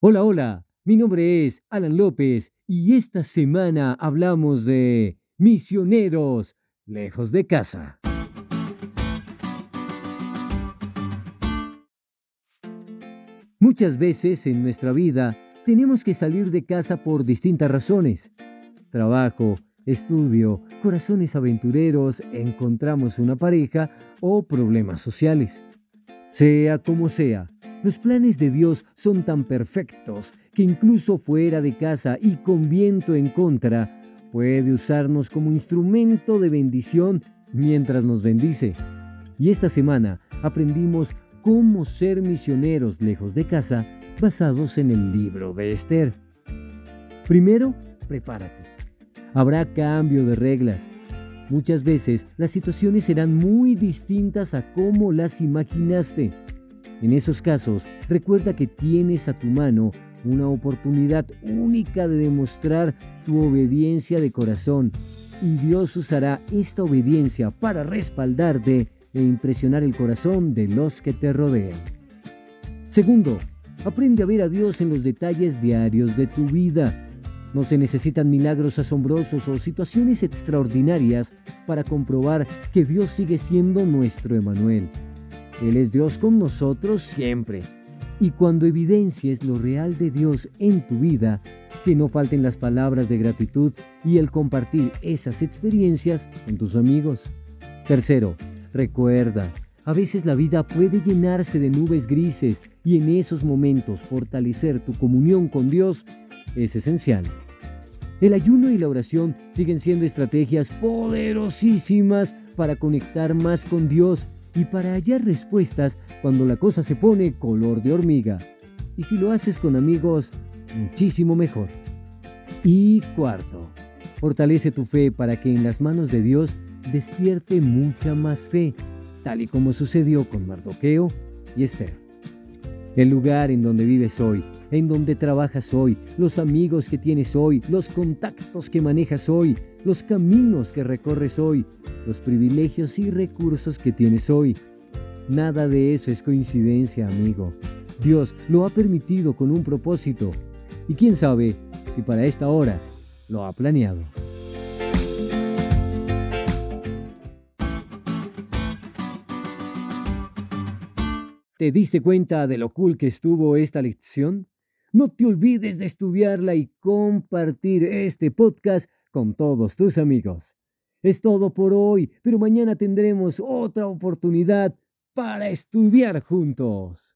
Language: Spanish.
Hola, hola, mi nombre es Alan López y esta semana hablamos de misioneros lejos de casa. Muchas veces en nuestra vida tenemos que salir de casa por distintas razones. Trabajo, estudio, corazones aventureros, encontramos una pareja o problemas sociales. Sea como sea, los planes de Dios son tan perfectos que incluso fuera de casa y con viento en contra, puede usarnos como instrumento de bendición mientras nos bendice. Y esta semana aprendimos cómo ser misioneros lejos de casa basados en el libro de Esther. Primero, prepárate. Habrá cambio de reglas. Muchas veces las situaciones serán muy distintas a cómo las imaginaste. En esos casos, recuerda que tienes a tu mano una oportunidad única de demostrar tu obediencia de corazón y Dios usará esta obediencia para respaldarte e impresionar el corazón de los que te rodean. Segundo, aprende a ver a Dios en los detalles diarios de tu vida. No se necesitan milagros asombrosos o situaciones extraordinarias para comprobar que Dios sigue siendo nuestro Emanuel. Él es Dios con nosotros siempre. Y cuando evidencies lo real de Dios en tu vida, que no falten las palabras de gratitud y el compartir esas experiencias con tus amigos. Tercero, recuerda, a veces la vida puede llenarse de nubes grises y en esos momentos fortalecer tu comunión con Dios es esencial. El ayuno y la oración siguen siendo estrategias poderosísimas para conectar más con Dios y para hallar respuestas cuando la cosa se pone color de hormiga. Y si lo haces con amigos, muchísimo mejor. Y cuarto, fortalece tu fe para que en las manos de Dios despierte mucha más fe, tal y como sucedió con Mardoqueo y Esther. El lugar en donde vives hoy, en donde trabajas hoy, los amigos que tienes hoy, los contactos que manejas hoy, los caminos que recorres hoy, los privilegios y recursos que tienes hoy. Nada de eso es coincidencia, amigo. Dios lo ha permitido con un propósito. Y quién sabe si para esta hora lo ha planeado. ¿Te diste cuenta de lo cool que estuvo esta lección? No te olvides de estudiarla y compartir este podcast con todos tus amigos. Es todo por hoy, pero mañana tendremos otra oportunidad para estudiar juntos.